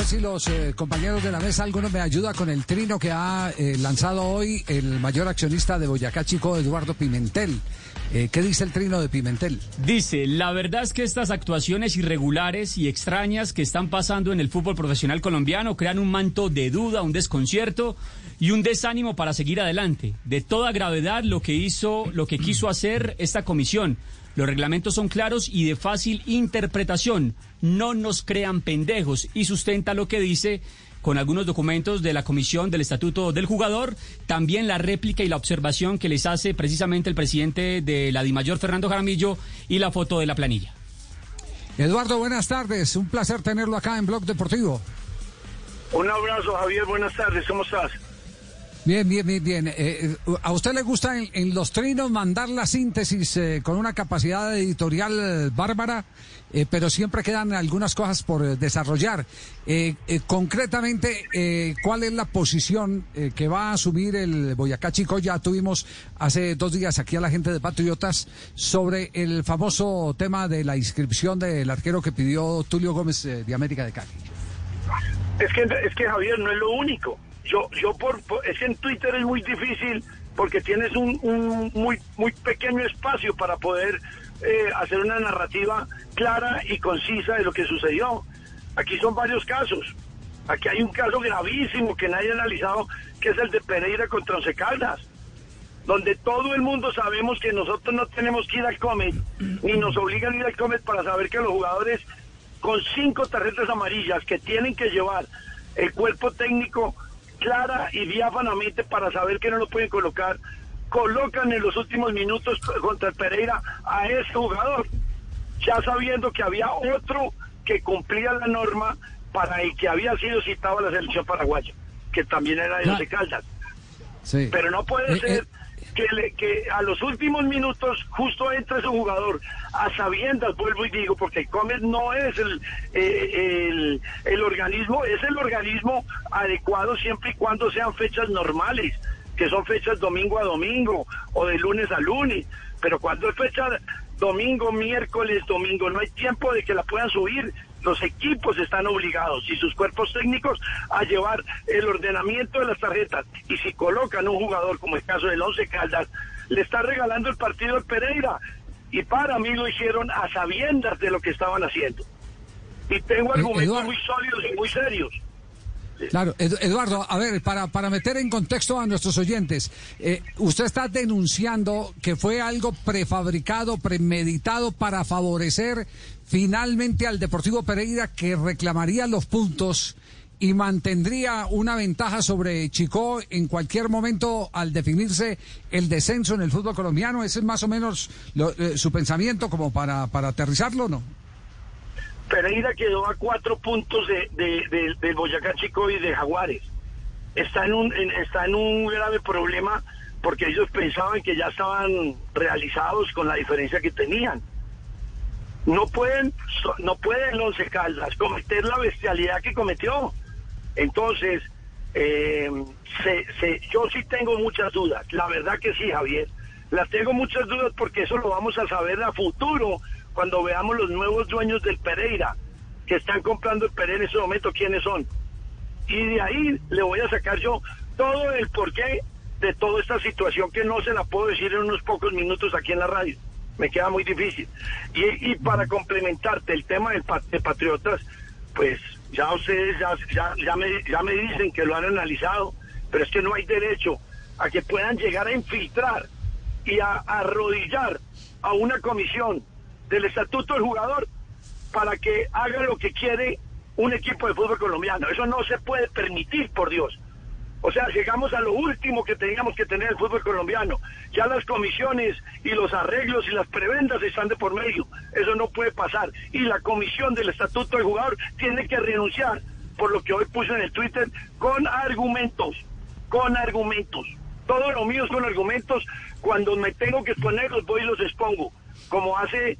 Ver si los eh, compañeros de la mesa, alguno me ayuda con el trino que ha eh, lanzado hoy el mayor accionista de Boyacá Chico, Eduardo Pimentel. Eh, ¿Qué dice el trino de Pimentel? Dice, la verdad es que estas actuaciones irregulares y extrañas que están pasando en el fútbol profesional colombiano crean un manto de duda, un desconcierto y un desánimo para seguir adelante. De toda gravedad lo que hizo, lo que quiso hacer esta comisión. Los reglamentos son claros y de fácil interpretación. No nos crean pendejos y sustenta lo que dice con algunos documentos de la Comisión del Estatuto del Jugador, también la réplica y la observación que les hace precisamente el presidente de la DIMAYOR, Fernando Jaramillo, y la foto de la planilla. Eduardo, buenas tardes. Un placer tenerlo acá en Blog Deportivo. Un abrazo, Javier. Buenas tardes. ¿Cómo estás? Bien, bien, bien, bien. Eh, ¿A usted le gusta en, los trinos mandar la síntesis eh, con una capacidad editorial bárbara, eh, pero siempre quedan algunas cosas por eh, desarrollar? Eh, eh, concretamente, eh, ¿cuál es la posición eh, que va a asumir el Boyacá Chico? Ya tuvimos hace dos días aquí a la gente de Patriotas sobre el famoso tema de la inscripción del arquero que pidió Tulio Gómez eh, de América de Cali. Es que, es que Javier no es lo único. Yo, yo por, es que en Twitter es muy difícil porque tienes un, un muy, muy pequeño espacio para poder eh, hacer una narrativa clara y concisa de lo que sucedió. Aquí son varios casos. Aquí hay un caso gravísimo que nadie ha analizado, que es el de Pereira contra Once Caldas, donde todo el mundo sabemos que nosotros no tenemos que ir al Comet, ni nos obligan a ir al Comet para saber que los jugadores con cinco tarjetas amarillas que tienen que llevar el cuerpo técnico clara y diáfanamente para saber que no lo pueden colocar, colocan en los últimos minutos contra el Pereira a ese jugador, ya sabiendo que había otro que cumplía la norma para el que había sido citado a la selección paraguaya, que también era de. Once Caldas. Sí. Pero no puede Eh, ser eh, que, le- que a los últimos minutos justo entre ese jugador, a sabiendas, vuelvo y digo, porque Comet no es el, eh, el, el organismo, es el organismo adecuado siempre y cuando sean fechas normales, que son fechas domingo a domingo o de lunes a lunes. Pero cuando es fecha domingo, miércoles, domingo, no hay tiempo de que la puedan subir. Los equipos están obligados y sus cuerpos técnicos a llevar el ordenamiento de las tarjetas. Y si colocan un jugador, como el caso del Once Caldas, le está regalando el partido al Pereira. Y para mí lo hicieron a sabiendas de lo que estaban haciendo. Y tengo Eh, argumentos muy sólidos y muy serios. Claro, Ed- Eduardo, a ver, para, para meter en contexto a nuestros oyentes, eh, usted está denunciando que fue algo prefabricado, premeditado para favorecer finalmente al Deportivo Pereira que reclamaría los puntos y mantendría una ventaja sobre Chicó en cualquier momento al definirse el descenso en el fútbol colombiano. Ese es más o menos lo- eh, su pensamiento como para, para aterrizarlo, ¿no? Pereira quedó a cuatro puntos de, de, Boyacá Chico y de Jaguares. Está en un está en un grave problema porque ellos pensaban que ya estaban realizados con la diferencia que tenían. No pueden no pueden los Once Caldas cometer la bestialidad que cometió. Entonces, eh, se- se- yo sí tengo muchas dudas. La verdad que sí, Javier. Las tengo muchas dudas porque eso lo vamos a saber a futuro cuando veamos los nuevos dueños del Pereira que están comprando el Pereira en ese momento, quiénes son. Y de ahí le voy a sacar yo todo el porqué de toda esta situación que no se la puedo decir en unos pocos minutos aquí en la radio. Me queda muy difícil. Y, y para complementarte el tema pa- de Patriotas, pues ya ustedes ya, ya, ya, me, ya me dicen que lo han analizado, pero es que no hay derecho a que puedan llegar a infiltrar y a arrodillar a una comisión del estatuto del jugador para que haga lo que quiere un equipo de fútbol colombiano. Eso no se puede permitir, por Dios. O sea, llegamos a lo último que teníamos que tener el fútbol colombiano. Ya las comisiones y los arreglos y las prebendas están de por medio. Eso no puede pasar. Y la comisión del estatuto del jugador tiene que renunciar, por lo que hoy puse en el Twitter, con argumentos, con argumentos. Todo lo mío es con argumentos. Cuando me tengo que exponer, voy y los expongo. Como hace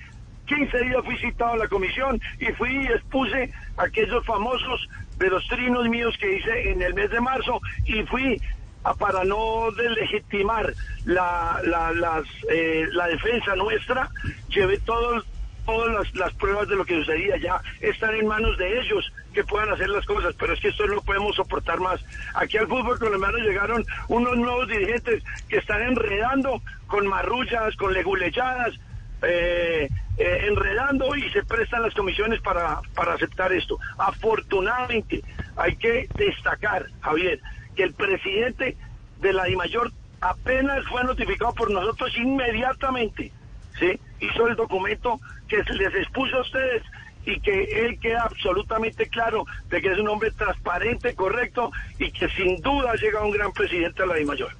15 días fui citado a la comisión y fui y expuse aquellos famosos de los trinos míos que hice en el mes de marzo y fui a, para no delegitimar la, la, eh, defensa nuestra, llevé todo, todas las, pruebas de lo que sucedía, ya están en manos de ellos que puedan hacer las cosas, pero es que esto no podemos soportar más. Aquí al fútbol colombiano llegaron unos nuevos dirigentes que están enredando con marrullas, con leguleyadas, eh, eh, enredando y se prestan las comisiones para, para aceptar esto. Afortunadamente, hay que destacar, Javier, que el presidente de la DIMAYOR apenas fue notificado por nosotros inmediatamente, ¿sí? Hizo el documento que les expuso a ustedes y que él queda absolutamente claro de que es un hombre transparente, correcto y que sin duda llega un gran presidente a la DIMAYOR.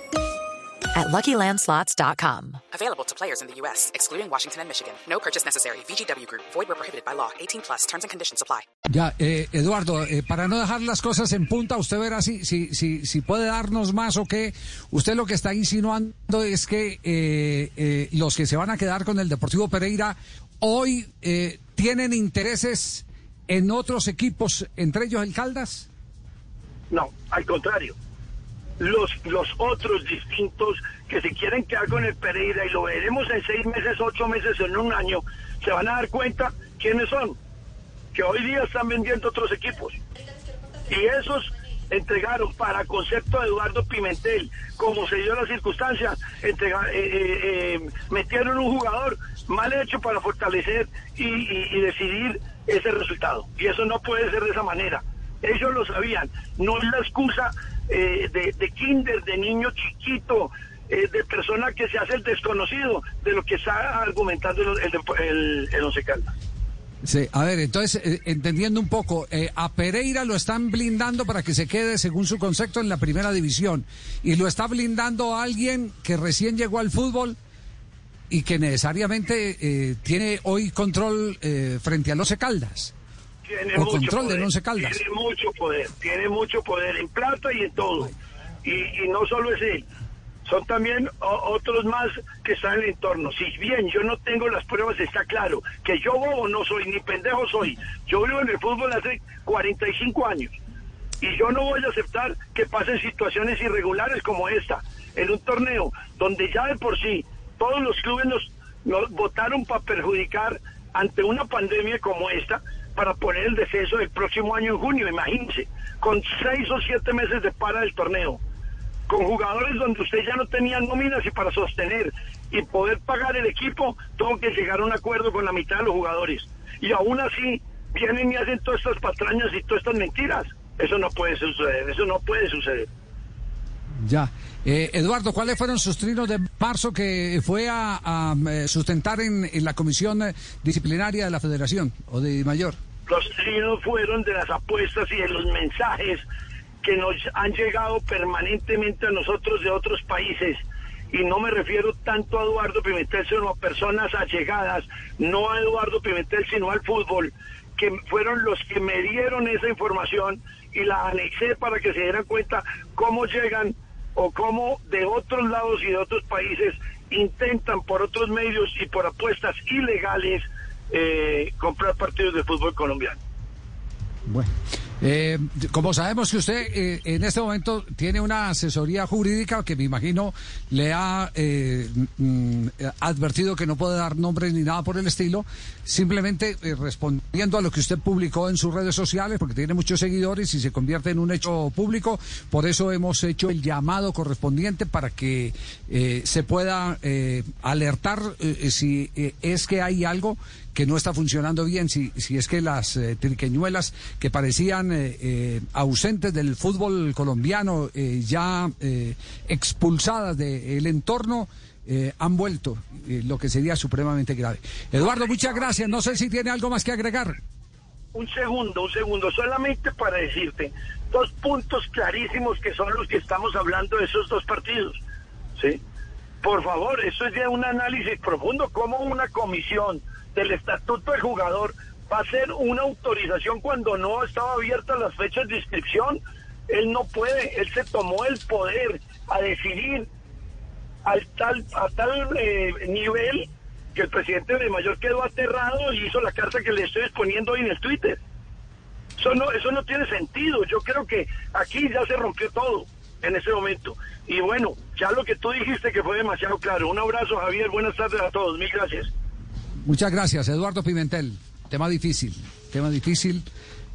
at LuckyLandSlots.com. Available to players in the U.S., excluding Washington and Michigan. No purchase necessary. VGW Group. Void where prohibited by law. 18 plus. Terms and conditions apply. Ya, eh, Eduardo, eh, para no dejar las cosas en punta, usted verá si, si, si, si puede darnos más o qué. Usted lo que está insinuando es que eh, eh, los que se van a quedar con el Deportivo Pereira hoy eh, tienen intereses en otros equipos, entre ellos el Caldas. No, al contrario. Los, los otros distintos que se quieren quedar con el Pereira y lo veremos en seis meses, ocho meses, en un año, se van a dar cuenta quiénes son, que hoy día están vendiendo otros equipos. Y esos entregaron para concepto de Eduardo Pimentel, como se dio la circunstancia, entrega, eh, eh, eh, metieron un jugador mal hecho para fortalecer y decidir ese resultado. Y eso no puede ser de esa manera. Ellos lo sabían. No es la excusa eh, de, de, kinder, de niño chiquito, eh, de persona que se hace el desconocido de lo que está argumentando el, el, el, el Once Caldas. Sí, a ver, entonces, eh, entendiendo un poco, eh, a Pereira lo están blindando para que se quede, según su concepto, en la primera división. Y lo está blindando a alguien que recién llegó al fútbol y que necesariamente eh, tiene hoy control frente al Once Caldas. Tiene o mucho control poder, del Once Caldas. Tiene mucho poder, tiene mucho poder en plata y en todo. Y, y no solo es él, son también otros más que están en el entorno. Si bien yo no tengo las pruebas, está claro que yo bobo no soy, ni pendejo soy. Yo vivo en el fútbol hace 45 años. Y yo no voy a aceptar que pasen situaciones irregulares como esta, en un torneo donde ya de por sí todos los clubes nos, nos votaron para perjudicar ante una pandemia como esta, para poner el descenso del próximo año en junio, imagínense, con seis o siete meses de para del torneo con jugadores donde usted ya no tenía nóminas y para sostener y poder pagar el equipo, tuvo que llegar a un acuerdo con la mitad de los jugadores. Y aún así vienen y hacen todas estas patrañas y todas estas mentiras. Eso no puede suceder, eso no puede suceder. Ya. Eh, Eduardo, ¿cuáles fueron sus trinos de marzo que fue a, a sustentar en, en, la comisión disciplinaria de la federación o de mayor? Los trinos fueron de las apuestas y de los mensajes que nos han llegado permanentemente a nosotros de otros países. Y no me refiero tanto a Eduardo Pimentel, sino a personas allegadas, no a Eduardo Pimentel, sino al fútbol, que fueron los que me dieron esa información y la anexé para que se dieran cuenta cómo llegan o cómo de otros lados y de otros países intentan por otros medios y por apuestas ilegales eh, comprar partidos de fútbol colombiano. Bueno. Eh, como sabemos que usted eh, en este momento tiene una asesoría jurídica que me imagino le ha eh, mm, advertido que no puede dar nombres ni nada por el estilo, simplemente eh, respondiendo a lo que usted publicó en sus redes sociales, porque tiene muchos seguidores y se convierte en un hecho público, por eso hemos hecho el llamado correspondiente para que eh, se pueda eh, alertar si es que hay algo que no está funcionando bien, si, si es que las eh, triqueñuelas que parecían eh, eh, ausentes del fútbol colombiano, eh, ya eh, expulsadas del entorno, eh, han vuelto, lo que sería supremamente grave. Eduardo, muchas gracias. No sé si tiene algo más que agregar. Un segundo, un segundo, solamente para decirte dos puntos clarísimos que son los que estamos hablando de esos dos partidos. ¿Sí? Por favor, eso es ya un análisis profundo, como una comisión del estatuto del jugador va a hacer una autorización cuando no estaba abiertas las fechas de inscripción. Él no puede, él se tomó el poder a decidir al tal, a tal eh, nivel que el presidente de Mayor quedó aterrado y hizo la carta que le estoy exponiendo hoy en el Twitter. Eso no, eso no tiene sentido. Yo creo que aquí ya se rompió todo en ese momento. Y bueno, ya lo que tú dijiste que fue demasiado claro. Un abrazo, Javier. Buenas tardes a todos. Mil gracias. Muchas gracias, Eduardo Pimentel. Tema difícil, tema difícil.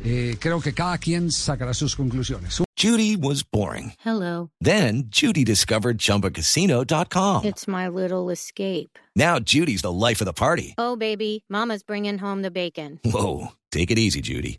Eh, creo que cada quien sacará sus conclusiones. Judy was boring. Hello. Then Judy discovered ChumbaCasino.com. It's my little escape. Now Judy's the life of the party. Oh, baby, Mama's bringing home the bacon. Whoa, take it easy, Judy.